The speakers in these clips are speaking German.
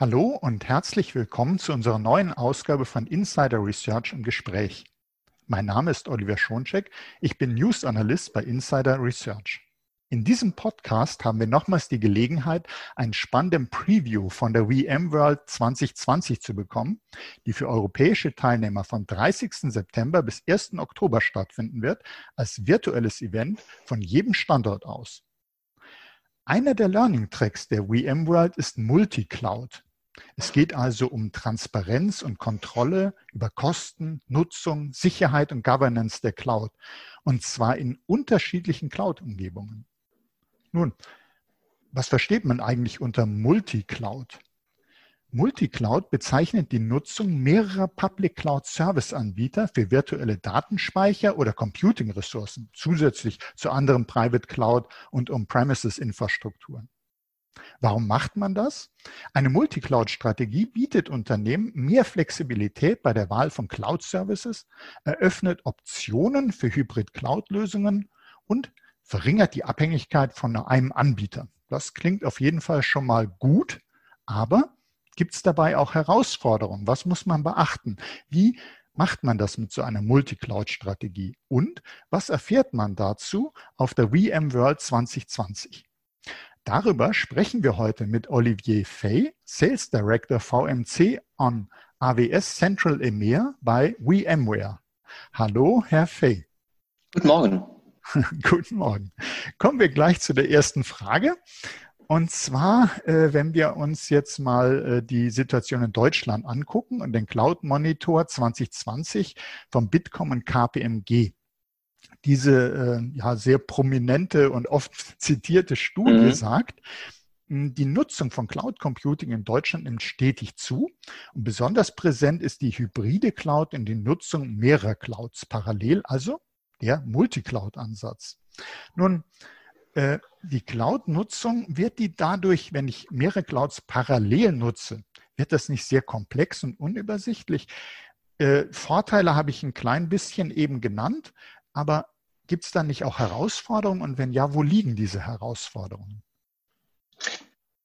Hallo und herzlich willkommen zu unserer neuen Ausgabe von Insider Research im Gespräch. Mein Name ist Oliver Schoncheck. Ich bin News Analyst bei Insider Research. In diesem Podcast haben wir nochmals die Gelegenheit, einen spannenden Preview von der VMworld 2020 zu bekommen, die für europäische Teilnehmer vom 30. September bis 1. Oktober stattfinden wird, als virtuelles Event von jedem Standort aus. Einer der Learning Tracks der VMworld ist Multicloud. Es geht also um Transparenz und Kontrolle über Kosten, Nutzung, Sicherheit und Governance der Cloud. Und zwar in unterschiedlichen Cloud-Umgebungen. Nun, was versteht man eigentlich unter Multicloud? Multicloud bezeichnet die Nutzung mehrerer Public Cloud Service Anbieter für virtuelle Datenspeicher oder Computing-Ressourcen zusätzlich zu anderen Private Cloud und On-Premises-Infrastrukturen. Warum macht man das? Eine Multicloud-Strategie bietet Unternehmen mehr Flexibilität bei der Wahl von Cloud-Services, eröffnet Optionen für Hybrid-Cloud-Lösungen und verringert die Abhängigkeit von einem Anbieter. Das klingt auf jeden Fall schon mal gut, aber Gibt es dabei auch Herausforderungen? Was muss man beachten? Wie macht man das mit so einer Multicloud-Strategie? Und was erfährt man dazu auf der VMworld 2020? Darüber sprechen wir heute mit Olivier Fay, Sales Director VMC on AWS Central EMEA bei VMware. Hallo, Herr Fay. Guten Morgen. Guten Morgen. Kommen wir gleich zu der ersten Frage. Und zwar, äh, wenn wir uns jetzt mal äh, die Situation in Deutschland angucken und den Cloud Monitor 2020 vom Bitkom und KPMG. Diese äh, ja, sehr prominente und oft zitierte Studie mhm. sagt, die Nutzung von Cloud Computing in Deutschland nimmt stetig zu. Und besonders präsent ist die hybride Cloud in die Nutzung mehrerer Clouds parallel, also der Multicloud-Ansatz. Nun, äh, die Cloud-Nutzung, wird die dadurch, wenn ich mehrere Clouds parallel nutze, wird das nicht sehr komplex und unübersichtlich? Äh, Vorteile habe ich ein klein bisschen eben genannt, aber gibt es da nicht auch Herausforderungen? Und wenn ja, wo liegen diese Herausforderungen?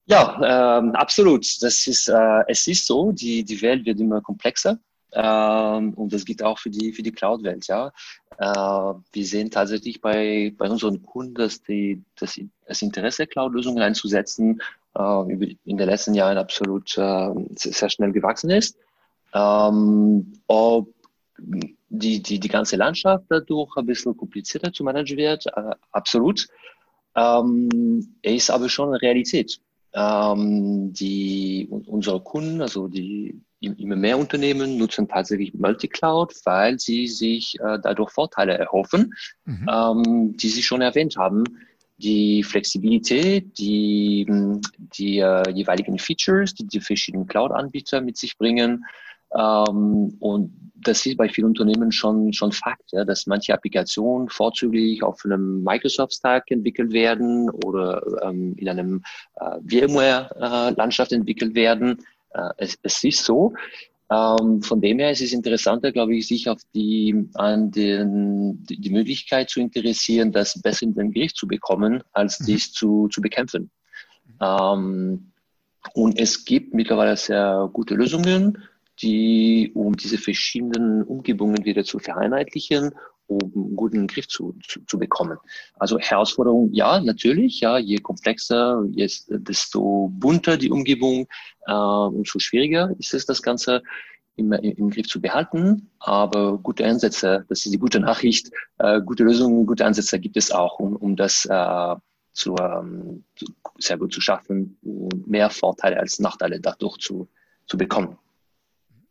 Ja, ähm, absolut. Das ist, äh, es ist so, die, die Welt wird immer komplexer. Ähm, und das gilt auch für die, für die Cloud-Welt. Ja. Äh, wir sehen tatsächlich bei, bei unseren Kunden, dass die, dass das Interesse, Cloud-Lösungen einzusetzen, äh, in den letzten Jahren absolut äh, sehr schnell gewachsen ist. Ähm, ob die, die, die ganze Landschaft dadurch ein bisschen komplizierter zu managen wird, äh, absolut. Ähm, ist aber schon eine Realität. Ähm, die, unsere Kunden, also die immer mehr Unternehmen nutzen tatsächlich Multicloud, weil sie sich äh, dadurch Vorteile erhoffen, mhm. ähm, die Sie schon erwähnt haben. Die Flexibilität, die, die äh, jeweiligen Features, die die verschiedenen Cloud-Anbieter mit sich bringen. Ähm, und das ist bei vielen Unternehmen schon, schon Fakt, ja, dass manche Applikationen vorzüglich auf einem Microsoft-Stack entwickelt werden oder ähm, in einem äh, VMware-Landschaft äh, entwickelt werden äh, es, es ist so. Ähm, von dem her ist es interessanter, glaube ich, sich auf die, an den, die, die Möglichkeit zu interessieren, das besser in den Griff zu bekommen, als mhm. dies zu, zu bekämpfen. Ähm, und es gibt mittlerweile sehr gute Lösungen, die, um diese verschiedenen Umgebungen wieder zu vereinheitlichen um einen guten Griff zu, zu, zu bekommen. Also Herausforderung, ja, natürlich, ja, je komplexer, je, desto bunter die Umgebung, äh, umso schwieriger ist es, das Ganze im, im Griff zu behalten. Aber gute Ansätze, das ist die gute Nachricht, äh, gute Lösungen, gute Ansätze gibt es auch, um, um das äh, zu, ähm, sehr gut zu schaffen und mehr Vorteile als Nachteile dadurch zu, zu bekommen.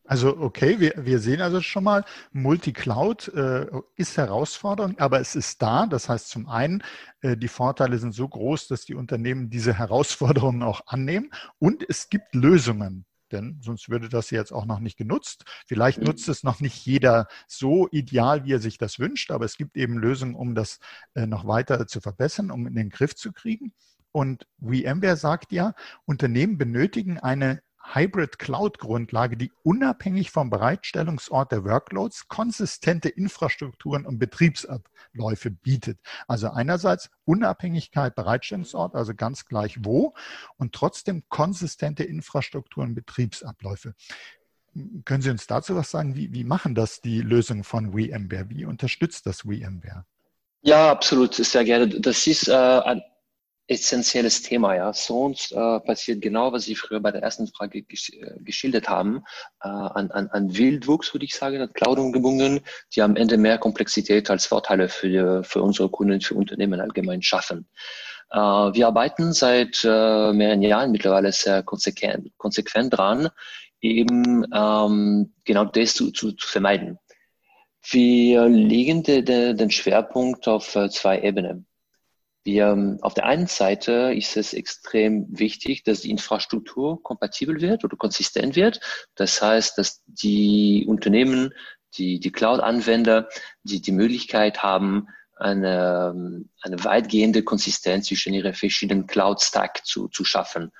Also okay, wir, wir sehen also schon mal, Multicloud äh, ist Herausforderung, aber es ist da. Das heißt zum einen, äh, die Vorteile sind so groß, dass die Unternehmen diese Herausforderungen auch annehmen und es gibt Lösungen. Denn sonst würde das jetzt auch noch nicht genutzt. Vielleicht mhm. nutzt es noch nicht jeder so ideal, wie er sich das wünscht, aber es gibt eben Lösungen, um das äh, noch weiter zu verbessern, um in den Griff zu kriegen. Und VMware sagt ja, Unternehmen benötigen eine Hybrid Cloud-Grundlage, die unabhängig vom Bereitstellungsort der Workloads konsistente Infrastrukturen und Betriebsabläufe bietet. Also einerseits Unabhängigkeit Bereitstellungsort, also ganz gleich wo, und trotzdem konsistente Infrastrukturen und Betriebsabläufe. Können Sie uns dazu was sagen? Wie, wie machen das die Lösungen von VMware? Wie unterstützt das VMware? Ja, absolut, sehr gerne. Das ist äh, ein essentielles Thema, ja. Sonst äh, passiert genau, was Sie früher bei der ersten Frage gesch äh, geschildert haben, äh, an, an, an Wildwuchs, würde ich sagen, an Cloud-Umgebungen, die am Ende mehr Komplexität als Vorteile für, für unsere Kunden, für Unternehmen allgemein schaffen. Äh, wir arbeiten seit äh, mehreren Jahren mittlerweile sehr konsequent, konsequent dran, eben ähm, genau das zu, zu, zu vermeiden. Wir legen de, de, den Schwerpunkt auf äh, zwei Ebenen. Wir, ähm, auf der einen Seite ist es extrem wichtig, dass die Infrastruktur kompatibel wird oder konsistent wird. Das heißt, dass die Unternehmen, die, die Cloud-Anwender, die die Möglichkeit haben, eine, ähm, eine weitgehende Konsistenz zwischen ihren verschiedenen Cloud-Stack zu, zu schaffen.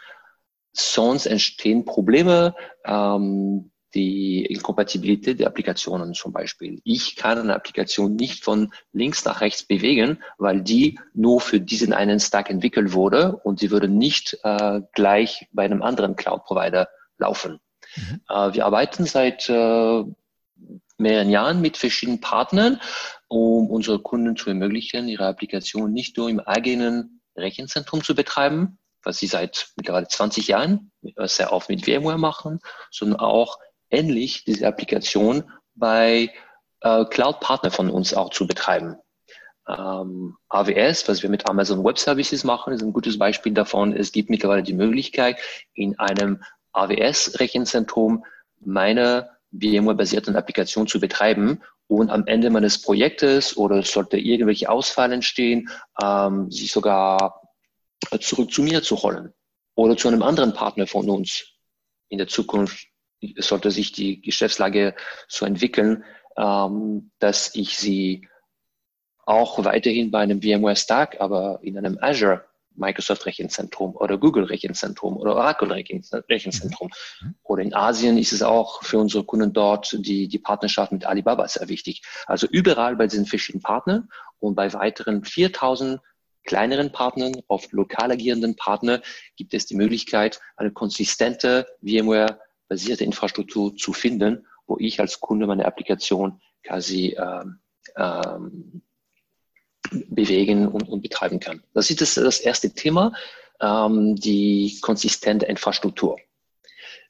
Sonst entstehen Probleme, ähm, die Inkompatibilität der Applikationen zum Beispiel. Ich kann eine Applikation nicht von links nach rechts bewegen, weil die nur für diesen einen Stack entwickelt wurde und sie würde nicht äh, gleich bei einem anderen Cloud-Provider laufen. Mhm. Äh, wir arbeiten seit äh, mehreren Jahren mit verschiedenen Partnern, um unsere Kunden zu ermöglichen, ihre Applikation nicht nur im eigenen Rechenzentrum zu betreiben, was sie seit mittlerweile 20 Jahren sehr oft mit VMware machen, sondern auch ähnlich diese Applikation bei äh, Cloud-Partner von uns auch zu betreiben. Ähm, AWS, was wir mit Amazon Web Services machen, ist ein gutes Beispiel davon. Es gibt mittlerweile die Möglichkeit, in einem AWS-Rechenzentrum meine VMware-basierten Applikation zu betreiben und am Ende meines Projektes oder sollte irgendwelche Ausfall entstehen, ähm, sie sogar zurück zu mir zu holen oder zu einem anderen Partner von uns in der Zukunft sollte sich die Geschäftslage so entwickeln, ähm, dass ich sie auch weiterhin bei einem VMware Stack, aber in einem Azure Microsoft Rechenzentrum oder Google Rechenzentrum oder Oracle Rechenzentrum. Mhm. Oder in Asien ist es auch für unsere Kunden dort die, die Partnerschaft mit Alibaba sehr wichtig. Also überall bei diesen verschiedenen Partnern und bei weiteren 4000 kleineren Partnern, oft lokal agierenden Partnern, gibt es die Möglichkeit, eine konsistente VMware basierte Infrastruktur zu finden, wo ich als Kunde meine Applikation quasi ähm, ähm, bewegen und, und, betreiben kann. Das ist das, das erste Thema, ähm, die konsistente Infrastruktur.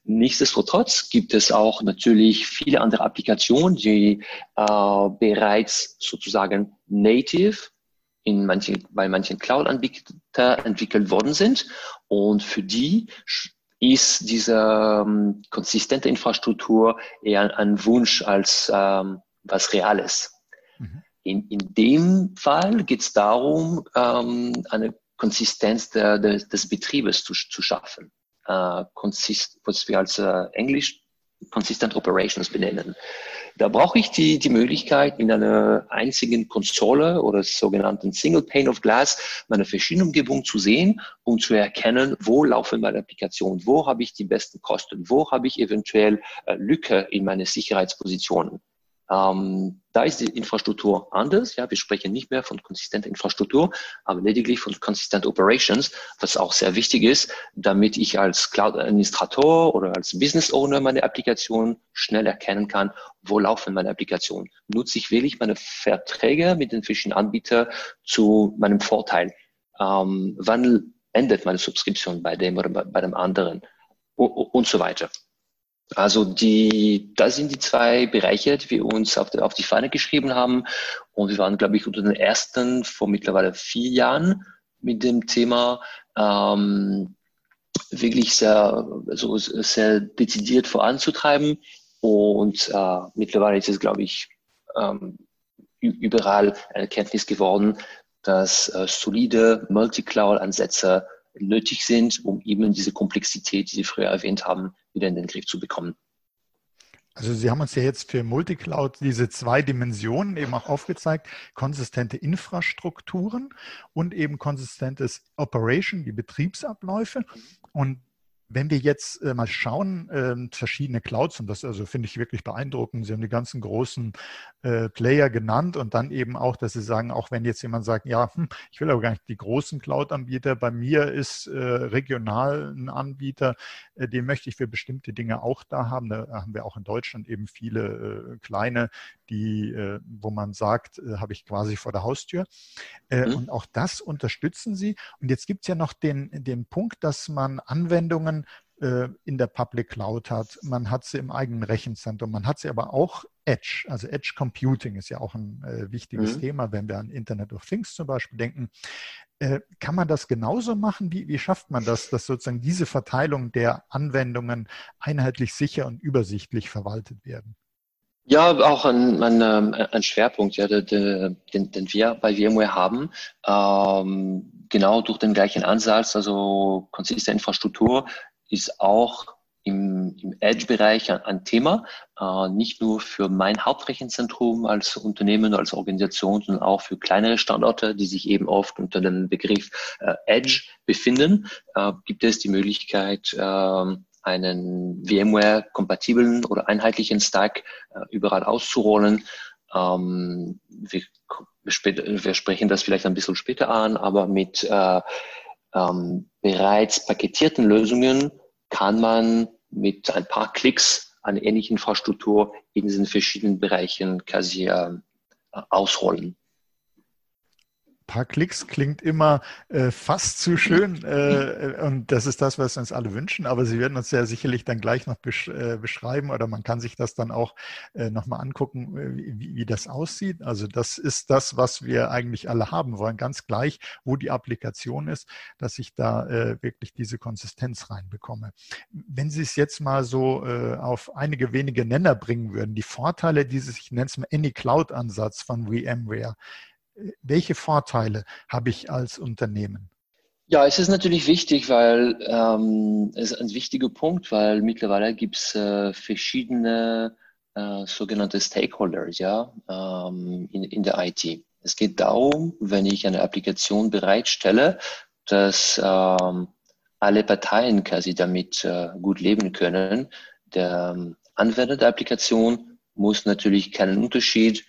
Nichtsdestotrotz gibt es auch natürlich viele andere Applikationen, die äh, bereits sozusagen native in manchen, bei manchen Cloud-Anbietern entwickelt worden sind und für die ist diese ähm, konsistente Infrastruktur eher ein Wunsch als ähm, was Reales. Mhm. In, in dem Fall geht es darum, ähm, eine Konsistenz der, der, des Betriebes zu, zu schaffen. Äh, consist, was wir als äh, Englisch Consistent Operations benennen. Da brauche ich die, die Möglichkeit, in einer einzigen Konsole oder sogenannten Single Pane of Glass meine verschiedenen Umgebungen zu sehen und zu erkennen, wo laufen meine Applikationen, wo habe ich die besten Kosten, wo habe ich eventuell äh, Lücke in meine Sicherheitspositionen. Ähm, da ist die Infrastruktur anders. Ja, wir sprechen nicht mehr von konsistenter Infrastruktur, aber lediglich von Consistent Operations, was auch sehr wichtig ist, damit ich als Cloud-Administrator oder als Business Owner meine Applikation schnell erkennen kann, wo laufen meine Applikationen. Nutze ich wirklich meine Verträge mit den verschiedenen Anbietern zu meinem Vorteil? Ähm, wann endet meine Subskription bei dem oder bei dem anderen? Und, und so weiter. Also die, das sind die zwei Bereiche, die wir uns auf die, auf die Fahne geschrieben haben. Und wir waren, glaube ich, unter den ersten vor mittlerweile vier Jahren mit dem Thema ähm, wirklich sehr, also sehr dezidiert voranzutreiben. Und äh, mittlerweile ist es, glaube ich, ähm, überall eine Erkenntnis geworden, dass äh, solide Multi-Cloud-Ansätze nötig sind, um eben diese Komplexität, die Sie früher erwähnt haben, wieder in den Griff zu bekommen. Also Sie haben uns ja jetzt für Multicloud diese zwei Dimensionen eben auch aufgezeigt, konsistente Infrastrukturen und eben konsistentes Operation, die Betriebsabläufe. Und wenn wir jetzt äh, mal schauen, äh, verschiedene Clouds, und das also finde ich wirklich beeindruckend, Sie haben die ganzen großen äh, Player genannt und dann eben auch, dass Sie sagen, auch wenn jetzt jemand sagt, ja, hm, ich will aber gar nicht die großen Cloud-Anbieter, bei mir ist äh, regional ein Anbieter, den möchte ich für bestimmte Dinge auch da haben. Da haben wir auch in Deutschland eben viele kleine, die, wo man sagt, habe ich quasi vor der Haustür. Mhm. Und auch das unterstützen Sie. Und jetzt gibt es ja noch den, den Punkt, dass man Anwendungen äh, in der Public Cloud hat, man hat sie im eigenen Rechenzentrum, man hat sie aber auch Edge, also Edge Computing ist ja auch ein äh, wichtiges mhm. Thema, wenn wir an Internet of Things zum Beispiel denken. Äh, kann man das genauso machen? Wie, wie schafft man das, dass sozusagen diese Verteilung der Anwendungen einheitlich sicher und übersichtlich verwaltet werden? Ja, auch ein, ein, ähm, ein Schwerpunkt, ja, den, den wir bei VMware haben. Ähm, genau durch den gleichen Ansatz, also konsistente Infrastruktur ist auch im, im Edge-Bereich ein, ein, Thema, äh, nicht nur für mein Hauptrechenzentrum als Unternehmen, als Organisation, sondern auch für kleinere Standorte, die sich eben oft unter dem Begriff äh, Edge befinden, äh, gibt es die Möglichkeit, äh, einen VMware-kompatiblen oder einheitlichen Stack äh, überall auszurollen. Ähm, wir, wir, sprechen das vielleicht ein bisschen später an, aber mit äh, ähm, bereits paketierten Lösungen kann man mit ein paar Klicks eine ähnliche Infrastruktur in diesen verschiedenen Bereichen quasi äh, ausrollen paar Klicks klingt immer äh, fast zu schön äh, und das ist das, was wir uns alle wünschen, aber Sie werden uns ja sicherlich dann gleich noch besch äh, beschreiben oder man kann sich das dann auch äh, nochmal angucken, äh, wie, wie das aussieht. Also das ist das, was wir eigentlich alle haben wollen, ganz gleich, wo die Applikation ist, dass ich da äh, wirklich diese Konsistenz reinbekomme. Wenn Sie es jetzt mal so äh, auf einige wenige Nenner bringen würden, die Vorteile dieses, ich nenne es mal Any Cloud-Ansatz von VMware, welche Vorteile habe ich als Unternehmen? Ja, es ist natürlich wichtig, weil ähm, es ist ein wichtiger Punkt, weil mittlerweile gibt es äh, verschiedene äh, sogenannte Stakeholders ja, ähm, in, in der IT. Es geht darum, wenn ich eine Applikation bereitstelle, dass ähm, alle Parteien quasi damit äh, gut leben können. Der ähm, Anwender der Applikation muss natürlich keinen Unterschied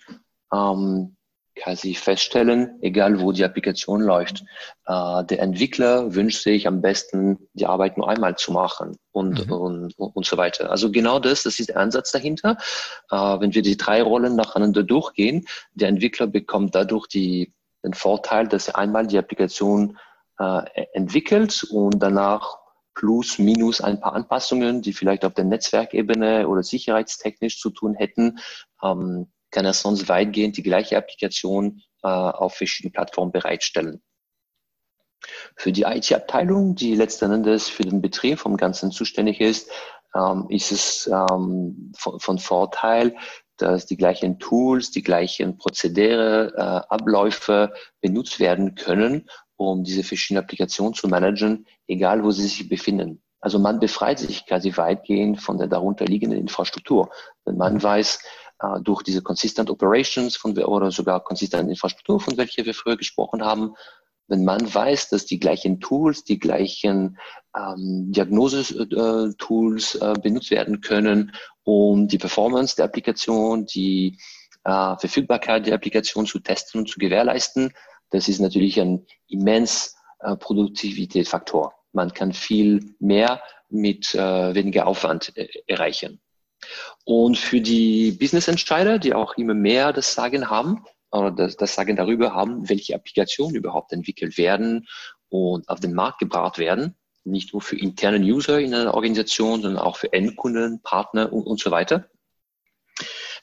ähm, quasi feststellen, egal wo die Applikation läuft. Äh, der Entwickler wünscht sich am besten, die Arbeit nur einmal zu machen und, mhm. und, und so weiter. Also genau das, das ist der Ansatz dahinter. Äh, wenn wir die drei Rollen nacheinander durchgehen, der Entwickler bekommt dadurch die, den Vorteil, dass er einmal die Applikation äh, entwickelt und danach plus, minus ein paar Anpassungen, die vielleicht auf der Netzwerkebene oder sicherheitstechnisch zu tun hätten, ähm, kann er sonst weitgehend die gleiche Applikation äh, auf verschiedenen Plattformen bereitstellen. Für die IT-Abteilung, die letzten Endes für den Betrieb vom Ganzen zuständig ist, ähm, ist es ähm, von, von, Vorteil, dass die gleichen Tools, die gleichen Prozedere, äh, Abläufe benutzt werden können, um diese verschiedenen Applikationen zu managen, egal wo sie sich befinden. Also man befreit sich quasi weitgehend von der darunterliegenden Infrastruktur. Wenn man weiß, äh, durch diese Consistent Operations von oder sogar Consistent Infrastruktur, von welcher wir früher gesprochen haben, wenn man weiß, dass die gleichen Tools, die gleichen ähm, Diagnose-Tools äh, benutzt werden können, um die Performance der Applikation, die äh, Verfügbarkeit der Applikation zu testen und zu gewährleisten, das ist natürlich ein immens äh, Produktivitätsfaktor. Man kann viel mehr mit äh, weniger Aufwand äh, erreichen. Und für die Business-Entscheider, die auch immer mehr das Sagen haben, oder das, das Sagen darüber haben, welche Applikationen überhaupt entwickelt werden und auf den Markt gebracht werden, nicht nur für interne User in einer Organisation, sondern auch für Endkunden, Partner und, und so weiter.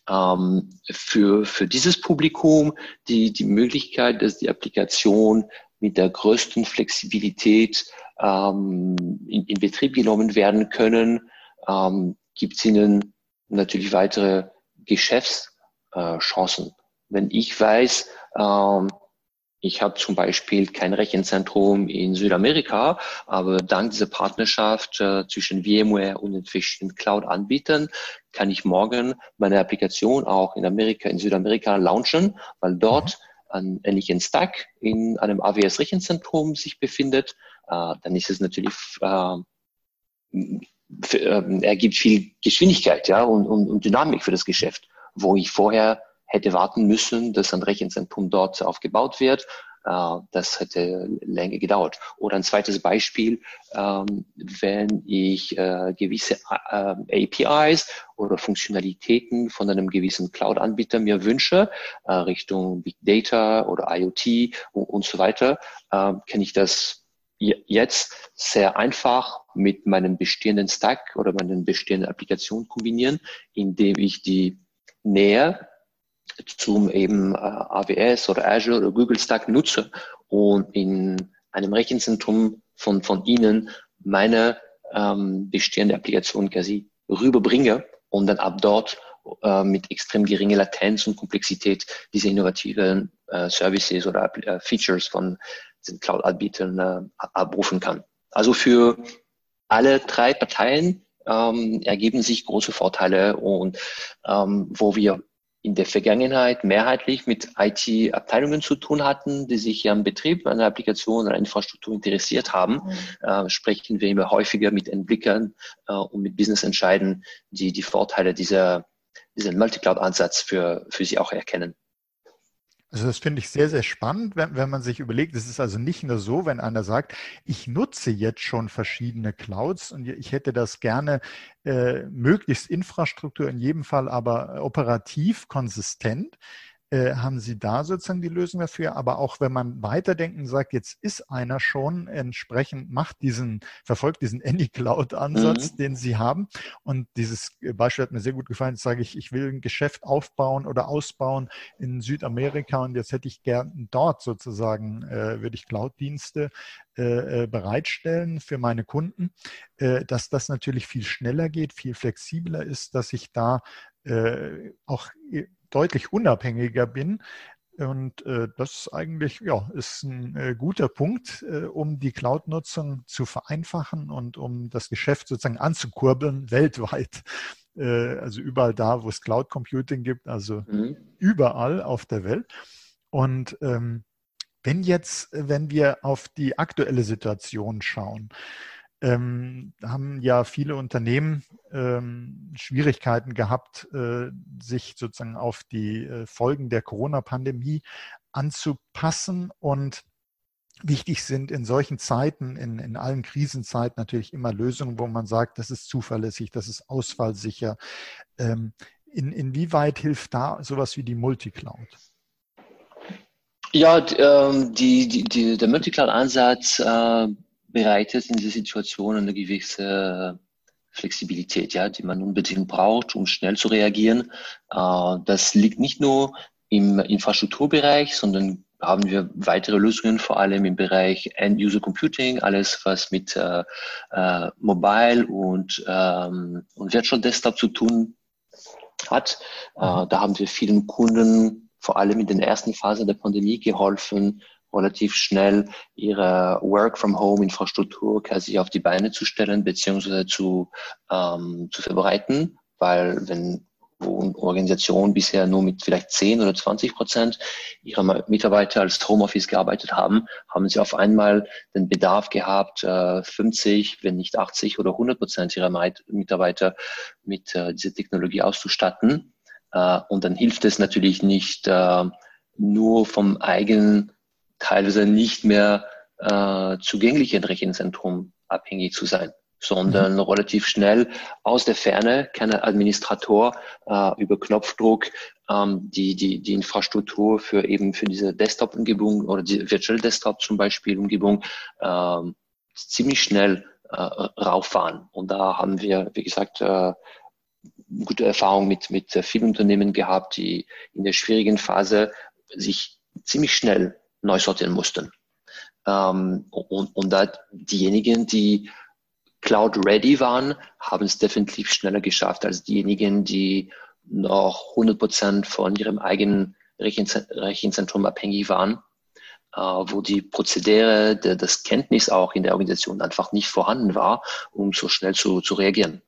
Ähm, für, für dieses Publikum die, die Möglichkeit, dass die Applikation mit der größten Flexibilität ähm, in, in Betrieb genommen werden können, ähm, gibt es ihnen natürlich weitere Geschäftschancen. Wenn ich weiß, ähm, ich habe zum Beispiel kein Rechenzentrum in Südamerika, aber dank dieser Partnerschaft äh, zwischen VMware und den verschiedenen Cloud-Anbietern kann ich morgen meine Applikation auch in Amerika, in Südamerika launchen, weil dort ein ähnlichen Stack in einem AWS-Rechenzentrum sich befindet. Äh, dann ist es natürlich äh, äh, ergibt viel Geschwindigkeit ja, und, und, und Dynamik für das Geschäft, wo ich vorher hätte warten müssen, dass ein Rechenzentrum dort aufgebaut wird. Äh, das hätte länger gedauert. Oder ein zweites Beispiel, ähm, wenn ich äh, gewisse äh, APIs oder Funktionalitäten von einem gewissen Cloud-Anbieter mir wünsche, Richtung Big Data oder IoT und, so weiter, kann ich das jetzt sehr einfach mit meinem bestehenden Stack oder meinen bestehenden Applikationen kombinieren, indem ich die Nähe zum eben äh, AWS oder Azure oder Google Stack nutze und in einem Rechenzentrum von, von Ihnen meine ähm, bestehende Applikation quasi rüberbringe und dann ab dort äh, mit extrem geringer Latenz und Komplexität diese innovativen äh, Services oder äh, Features von den Cloud-Anbietern äh, abrufen kann. Also für alle drei Parteien ähm, ergeben sich große Vorteile und ähm, wo wir in der Vergangenheit mehrheitlich mit IT-Abteilungen zu tun hatten, die sich am Betrieb einer Applikation oder Infrastruktur interessiert haben, mhm. äh, sprechen wir immer häufiger mit Entwicklern äh, und mit Business-Entscheiden, die die Vorteile dieser, diesen Multicloud-Ansatz für, für sie auch erkennen. Also das finde ich sehr, sehr spannend, wenn, wenn man sich überlegt, es ist also nicht nur so, wenn einer sagt, ich nutze jetzt schon verschiedene Clouds und ich hätte das gerne äh, möglichst Infrastruktur in jedem Fall, aber operativ konsistent. Äh, haben Sie da sozusagen die Lösung dafür? Aber auch wenn man weiterdenken sagt, jetzt ist einer schon entsprechend, macht diesen, verfolgt diesen Anycloud-Ansatz, mhm. den Sie haben. Und dieses Beispiel hat mir sehr gut gefallen. Jetzt sage ich, ich will ein Geschäft aufbauen oder ausbauen in Südamerika und jetzt hätte ich gern dort sozusagen, äh, würde ich Cloud-Dienste äh, äh bereitstellen für meine Kunden, dass das natürlich viel schneller geht, viel flexibler ist, dass ich da äh, auch deutlich unabhängiger bin. Und äh, das eigentlich ja, ist ein äh, guter Punkt, äh, um die Cloud-Nutzung zu vereinfachen und um das Geschäft sozusagen anzukurbeln weltweit. Äh, also überall da, wo es Cloud Computing gibt, also mhm. überall auf der Welt. Und ähm, wenn jetzt, wenn wir auf die aktuelle Situation schauen, ähm, haben ja viele Unternehmen ähm, Schwierigkeiten gehabt, äh, sich sozusagen auf die äh, Folgen der Corona-Pandemie anzupassen und Wichtig sind in solchen Zeiten, in, in allen Krisenzeiten natürlich immer Lösungen, wo man sagt, das ist zuverlässig, das ist ausfallsicher. Ähm, in, inwieweit hilft da sowas wie die Multicloud? Ja, ähm, die, die, die, der Multicloud-Ansatz äh, bereitet in dieser Situation eine gewisse Flexibilität, ja, die man unbedingt braucht, um schnell zu reagieren. Äh, das liegt nicht nur im Infrastrukturbereich, sondern haben wir weitere Lösungen, vor allem im Bereich End-User Computing, alles was mit äh, äh, Mobile und, ähm, und Virtual Desktop zu tun hat. Äh, da haben wir vielen Kunden, vor allem in den ersten Phasen der Pandemie, geholfen, relativ schnell ihre Work-from-Home-Infrastruktur quasi auf die Beine zu stellen beziehungsweise zu, ähm, zu verbreiten, weil wenn Organisationen bisher nur mit vielleicht 10 oder 20 Prozent ihrer Mitarbeiter als Homeoffice gearbeitet haben, haben sie auf einmal den Bedarf gehabt, 50, äh, wenn nicht 80 oder 100 Prozent ihrer Mitarbeiter mit äh, dieser Technologie auszustatten. Äh, und dann hilft es natürlich nicht nur vom eigenen teilweise nicht mehr äh, zugänglichen Rechenzentrum abhängig zu sein, sondern mhm. relativ schnell aus der Ferne kann ein Administrator äh, über Knopfdruck ähm, die, die, die Infrastruktur für eben für diese Desktop-Umgebung oder die Virtual Desktop zum Beispiel Umgebung äh, ziemlich schnell äh, rauffahren. Und da haben wir, wie gesagt, äh, gute Erfahrungen mit, mit vielen Unternehmen gehabt, die in der schwierigen Phase sich ziemlich schnell neu sortieren mussten. Ähm, und, und da diejenigen, die Cloud-ready waren, haben es definitiv schneller geschafft als diejenigen, die noch 100 Prozent von ihrem eigenen Rechenzentrum abhängig waren, äh, wo die Prozedere, der, das Kenntnis auch in der Organisation einfach nicht vorhanden war, um so schnell zu, zu reagieren.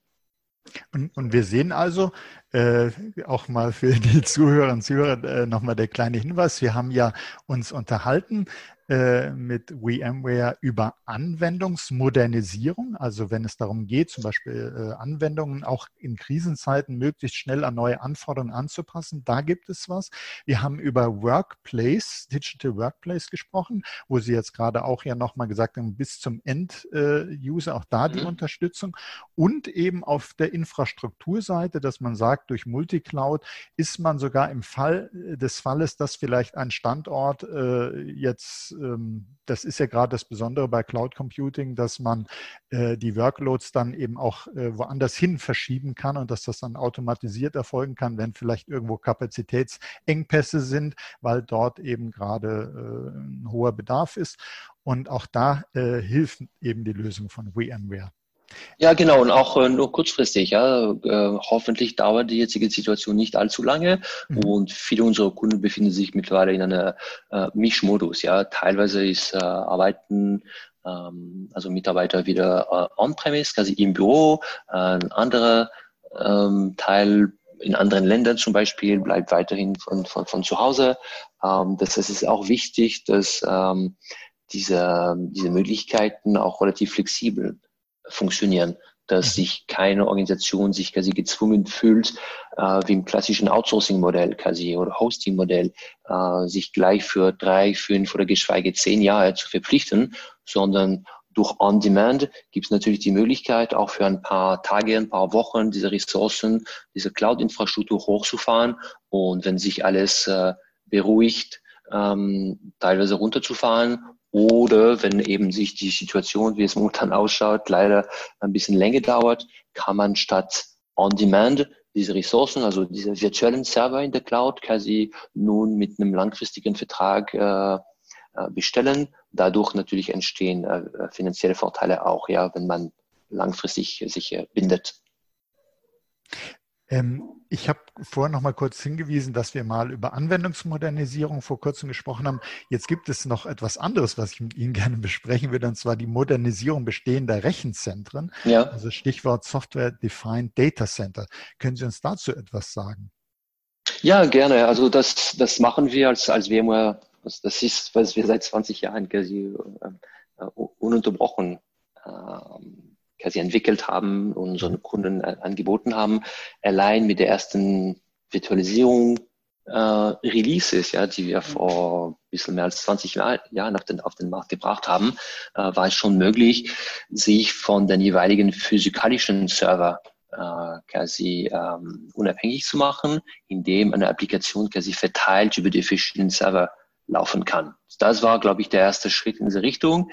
Und, und wir sehen also, äh, auch mal für die Zuhörerinnen und Zuhörer äh, nochmal der kleine Hinweis. Wir haben ja uns unterhalten äh, mit VMware über Anwendungsmodernisierung. Also wenn es darum geht, zum Beispiel äh, Anwendungen auch in Krisenzeiten möglichst schnell an neue Anforderungen anzupassen. Da gibt es was. Wir haben über Workplace, Digital Workplace gesprochen, wo Sie jetzt gerade auch ja nochmal gesagt haben, bis zum End-User, auch da die mhm. Unterstützung. Und eben auf der Infrastrukturseite, dass man sagt, durch Multicloud ist man sogar im Fall des Falles, dass vielleicht ein Standort äh, jetzt ähm, das ist ja gerade das Besondere bei Cloud Computing, dass man äh, die Workloads dann eben auch äh, woanders hin verschieben kann und dass das dann automatisiert erfolgen kann, wenn vielleicht irgendwo Kapazitätsengpässe sind, weil dort eben gerade äh, ein hoher Bedarf ist. Und auch da äh, hilft eben die Lösung von VMware. Ja, genau, und auch äh, nur kurzfristig. Ja. Äh, hoffentlich dauert die jetzige Situation nicht allzu lange mhm. und viele unserer Kunden befinden sich mittlerweile in einer äh, Mischmodus. Ja. Teilweise ist äh, Arbeiten, ähm, also Mitarbeiter wieder äh, on-premise, quasi im Büro, ein anderer ähm, Teil in anderen Ländern zum Beispiel bleibt weiterhin von, von, von zu Hause. Ähm, das heißt, es ist auch wichtig, dass ähm, diese, diese Möglichkeiten auch relativ flexibel funktionieren, dass mhm. sich keine Organisation sich quasi gezwungen fühlt, äh, wie im klassischen Outsourcing-Modell quasi oder Hosting-Modell, äh, sich gleich für drei, fünf oder geschweige zehn Jahre zu verpflichten, sondern durch On-Demand gibt es natürlich die Möglichkeit, auch für ein paar Tage, ein paar Wochen diese Ressourcen, diese Cloud-Infrastruktur hochzufahren und wenn sich alles äh, beruhigt, ähm, teilweise runterzufahren oder wenn eben sich die Situation, wie es momentan ausschaut, leider ein bisschen länger dauert, kann man statt On-Demand diese Ressourcen, also diese virtuellen Server in der Cloud, quasi nun mit einem langfristigen Vertrag äh, äh bestellen. Dadurch natürlich entstehen äh, finanzielle Vorteile auch, ja, wenn man langfristig sich äh, bindet. Ähm, ich habe vorher noch mal kurz hingewiesen, dass wir mal über Anwendungsmodernisierung vor kurzem gesprochen haben. Jetzt gibt es noch etwas anderes, was ich mit Ihnen gerne besprechen würde, und zwar die Modernisierung bestehender Rechenzentren. Ja. Also Stichwort Software Defined Data Center. Können Sie uns dazu etwas sagen? Ja, gerne. Also das, das machen wir als, als VMware. Also das ist, was wir seit 20 Jahren quasi äh, ununterbrochen ähm, quasi entwickelt haben, unseren. Kunden äh, angeboten haben, allein mit der ersten Virtualisierung äh, Releases, ja, die wir mhm. vor ein bisschen mehr als 20 Jahren auf den, auf den Markt gebracht haben, äh, war es schon möglich, sich von den jeweiligen physikalischen Server äh, quasi ähm, unabhängig zu machen, indem eine Applikation quasi verteilt über die verschiedenen Server laufen kann. Das war, glaube ich, der erste Schritt in diese Richtung.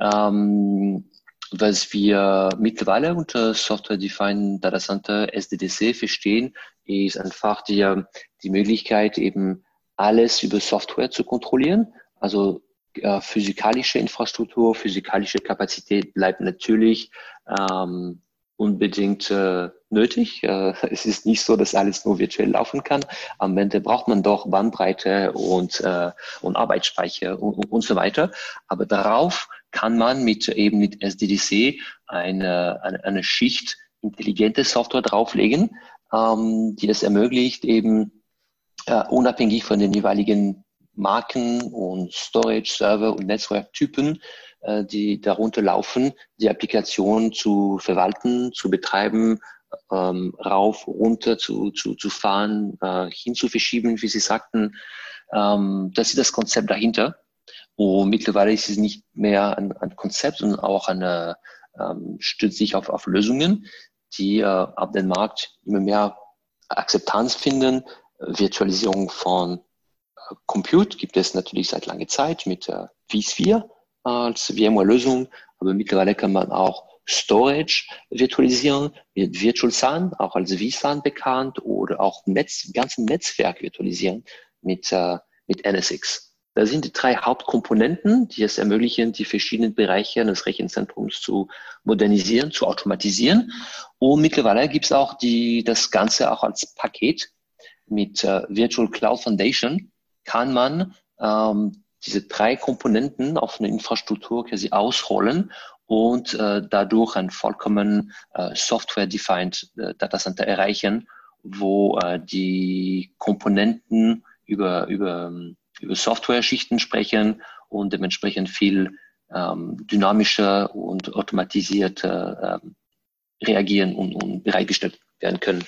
Ähm, was wir mittlerweile unter Software Defined Data Center SDDC verstehen, ist einfach die, die Möglichkeit, eben alles über Software zu kontrollieren. Also äh, physikalische Infrastruktur, physikalische Kapazität bleibt natürlich ähm, unbedingt äh, nötig. Äh, es ist nicht so, dass alles nur virtuell laufen kann. Am Ende braucht man doch Bandbreite und, äh, und Arbeitsspeicher und, und so weiter. Aber darauf kann man mit eben mit SDDC eine, eine, eine Schicht intelligente Software drauflegen, ähm, die es ermöglicht, eben äh, unabhängig von den jeweiligen Marken und Storage, Server und Netzwerktypen, äh, die darunter laufen, die Applikation zu verwalten, zu betreiben, ähm, rauf, runter zu, zu, zu fahren, äh, hinzuverschieben, wie Sie sagten. Ähm, das ist das Konzept dahinter. Und mittlerweile ist es nicht mehr ein, ein Konzept, sondern auch eine, ähm, stützt sich auf, auf Lösungen, die äh, ab dem Markt immer mehr Akzeptanz finden. Virtualisierung von äh, Compute gibt es natürlich seit langer Zeit mit äh, vSphere als VMware-Lösung, aber mittlerweile kann man auch Storage virtualisieren mit Virtual SAN, auch als vSAN bekannt, oder auch Netz, ganzen Netzwerk virtualisieren mit, äh, mit NSX. Da sind die drei Hauptkomponenten, die es ermöglichen, die verschiedenen Bereiche eines Rechenzentrums zu modernisieren, zu automatisieren. Und mittlerweile gibt es auch die, das Ganze auch als Paket mit äh, Virtual Cloud Foundation kann man ähm, diese drei Komponenten auf eine Infrastruktur quasi ausrollen und äh, dadurch ein vollkommen äh, software-defined äh, Data Center erreichen, wo äh, die Komponenten über, über über Software-Schichten sprechen und dementsprechend viel ähm, dynamischer und automatisierter ähm, reagieren und, und bereitgestellt werden können.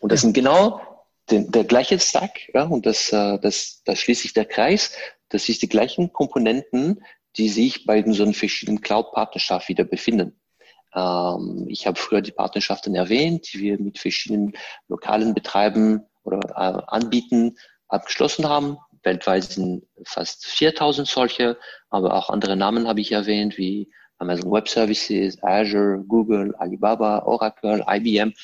Und das sind genau den, der gleiche Stack, ja, und das, äh, das, das schließt sich der Kreis. Das ist die gleichen Komponenten, die sich bei so einen verschiedenen Cloud-Partnerschaften wieder befinden. Ähm, ich habe früher die Partnerschaften erwähnt, die wir mit verschiedenen lokalen Betreibern oder äh, Anbieten abgeschlossen haben. Weltweit sind fast 4000 solche, aber auch andere Namen habe ich erwähnt, wie Amazon Web Services, Azure, Google, Alibaba, Oracle, IBM.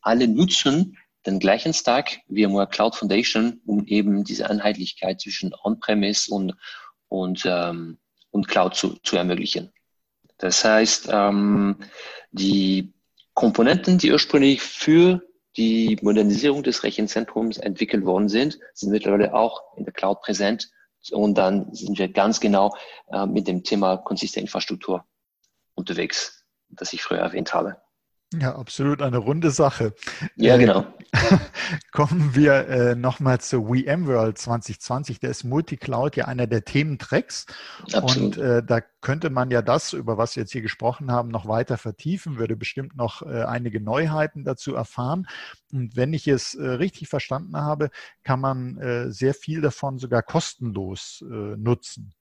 Alle nutzen den gleichen Stack wie VMware Cloud Foundation, um eben diese Einheitlichkeit zwischen On-Premise und, und, ähm, und Cloud zu, zu ermöglichen. Das heißt, ähm, die Komponenten, die ursprünglich für die Modernisierung des Rechenzentrums entwickelt worden sind, sind mittlerweile auch in der Cloud präsent. Und dann sind wir ganz genau äh, mit dem Thema konsistente Infrastruktur unterwegs, das ich früher erwähnt habe. Ja, absolut eine runde Sache. Ja, äh, genau. Kommen wir äh, nochmal zu VMworld 2020. Der ist Multicloud ja einer der Thementracks. Absolut. Und äh, da könnte man ja das, über was wir jetzt hier gesprochen haben, noch weiter vertiefen, würde bestimmt noch äh, einige Neuheiten dazu erfahren. Und wenn ich es äh, richtig verstanden habe, kann man äh, sehr viel davon sogar kostenlos äh, nutzen.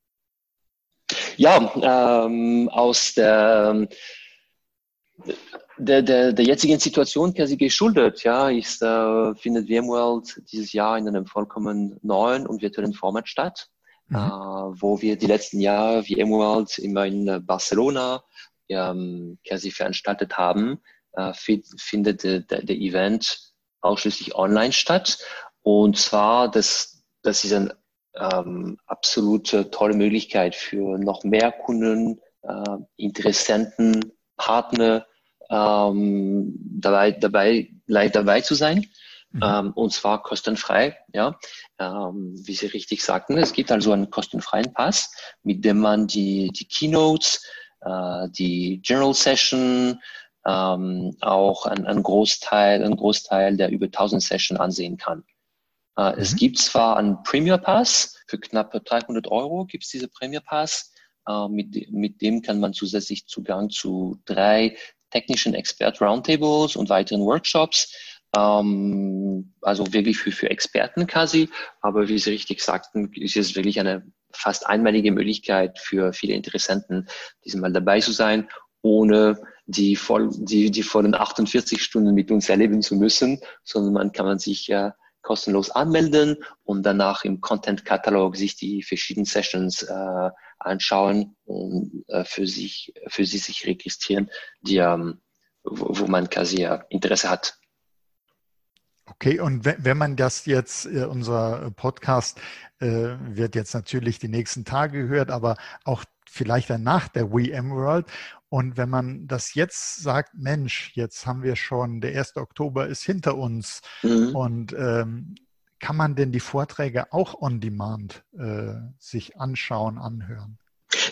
Ja, ähm, aus der der, der, der jetzigen Situation quasi geschuldet, ja, ist, äh, findet VMworld dieses Jahr in einem vollkommen neuen und virtuellen Format statt, mhm. äh, wo wir die letzten Jahre VMworld immer in Barcelona ähm, quasi veranstaltet haben, äh, findet der, der, der Event ausschließlich online statt. Und zwar, das, das ist eine ähm, absolute tolle Möglichkeit für noch mehr Kunden, äh, Interessenten, Partner, ähm, dabei, dabei, live dabei zu sein. Mhm. Ähm, und zwar kostenfrei, ja. Ähm, wie Sie richtig sagten, es gibt also einen kostenfreien Pass, mit dem man die, die Keynotes, äh, die General Session, ähm, auch ein, ein Großteil, ein Großteil der über 1000 Session ansehen kann. Äh, mhm. Es gibt zwar einen Premier Pass für knapp 300 Euro, gibt es diese Premier Pass. Äh, mit, mit dem kann man zusätzlich Zugang zu drei technischen Expert-Roundtables und weiteren Workshops. Ähm, also wirklich für, für Experten quasi. Aber wie Sie richtig sagten, ist es wirklich eine fast einmalige Möglichkeit für viele Interessenten, diesmal dabei zu sein, ohne die, voll, die, die vollen 48 Stunden mit uns erleben zu müssen, sondern man kann man sich ja kostenlos anmelden und danach im Content-Katalog sich die verschiedenen Sessions äh, anschauen und äh, für sich für sie sich registrieren, die ähm, wo, wo man quasi ja Interesse hat. Okay, und wenn, wenn man das jetzt, äh, unser Podcast äh, wird jetzt natürlich die nächsten Tage gehört, aber auch vielleicht danach der WM World. Und wenn man das jetzt sagt, Mensch, jetzt haben wir schon, der 1. Oktober ist hinter uns mhm. und ähm, kann man denn die Vorträge auch on demand äh, sich anschauen, anhören?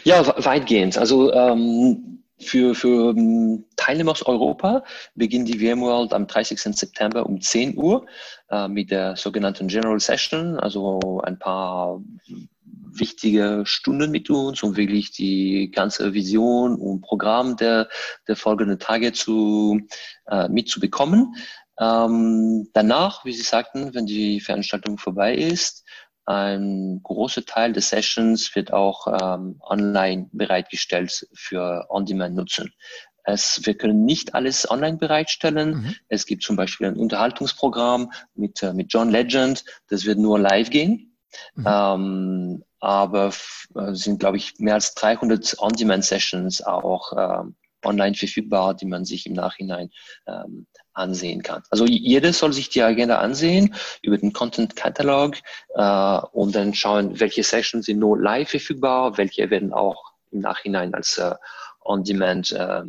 Ja, weitgehend. Also ähm, für, für ähm, Teilnehmer aus Europa beginnt die VMworld am 30. September um 10 Uhr äh, mit der sogenannten General Session, also ein paar wichtige Stunden mit uns, um wirklich die ganze Vision und Programm der, der folgenden Tage zu, äh, mitzubekommen. Ähm, danach, wie Sie sagten, wenn die Veranstaltung vorbei ist, ein großer Teil der Sessions wird auch ähm, online bereitgestellt für On-Demand-Nutzen. Es, wir können nicht alles online bereitstellen. Mhm. Es gibt zum Beispiel ein Unterhaltungsprogramm mit, äh, mit John Legend. Das wird nur live gehen. Mhm. Ähm, aber äh, sind, glaube ich, mehr als 300 On-Demand-Sessions auch ähm, online verfügbar, die man sich im Nachhinein ähm, ansehen kann. Also jeder soll sich die Agenda ansehen über den Content Catalog äh, und dann schauen, welche Sessions sind nur live verfügbar, welche werden auch im Nachhinein als äh, On-Demand äh,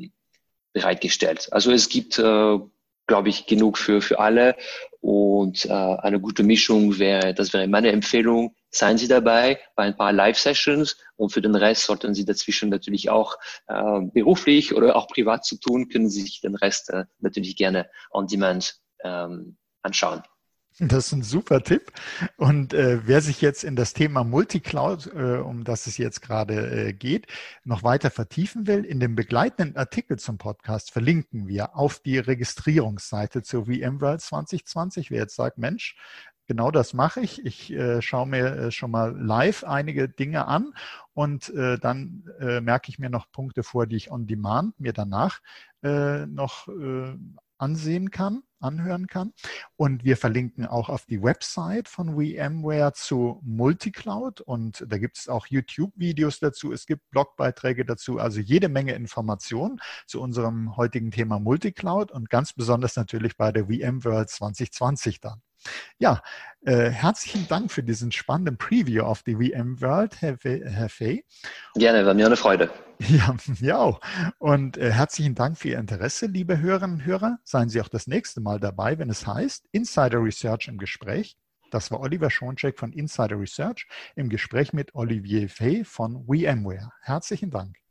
bereitgestellt. Also es gibt, äh, glaube ich, genug für, für alle und äh, eine gute Mischung wäre, das wäre meine Empfehlung, seien Sie dabei bei ein paar Live-Sessions und für den Rest sollten Sie dazwischen natürlich auch äh, beruflich oder auch privat zu tun, können Sie sich den Rest äh, natürlich gerne on demand ähm, anschauen. Das ist ein super Tipp. Und äh, wer sich jetzt in das Thema Multicloud, äh, um das es jetzt gerade äh, geht, noch weiter vertiefen will, in dem begleitenden Artikel zum Podcast verlinken wir auf die Registrierungsseite zur VMworld 2020. Wer jetzt sagt, Mensch, genau das mache ich. Ich äh, schaue mir äh, schon mal live einige Dinge an und äh, dann äh, merke ich mir noch Punkte vor, die ich on demand mir danach äh, noch äh, ansehen kann, anhören kann. Und wir verlinken auch auf die Website von VMware zu Multicloud und da gibt es auch YouTube-Videos dazu, es gibt Blogbeiträge dazu, also jede Menge Informationen zu unserem heutigen Thema Multicloud und ganz besonders natürlich bei der VMworld 2020 dann. Ja, äh, herzlichen Dank für diesen spannenden Preview auf die VMworld, Herr, Herr Fay. Gerne, war mir eine Freude. Ja, mir auch. Und äh, herzlichen Dank für Ihr Interesse, liebe Hörerinnen und Hörer. Seien Sie auch das nächste Mal dabei, wenn es heißt Insider Research im Gespräch. Das war Oliver Schoncheck von Insider Research im Gespräch mit Olivier Fay von VMware. Herzlichen Dank.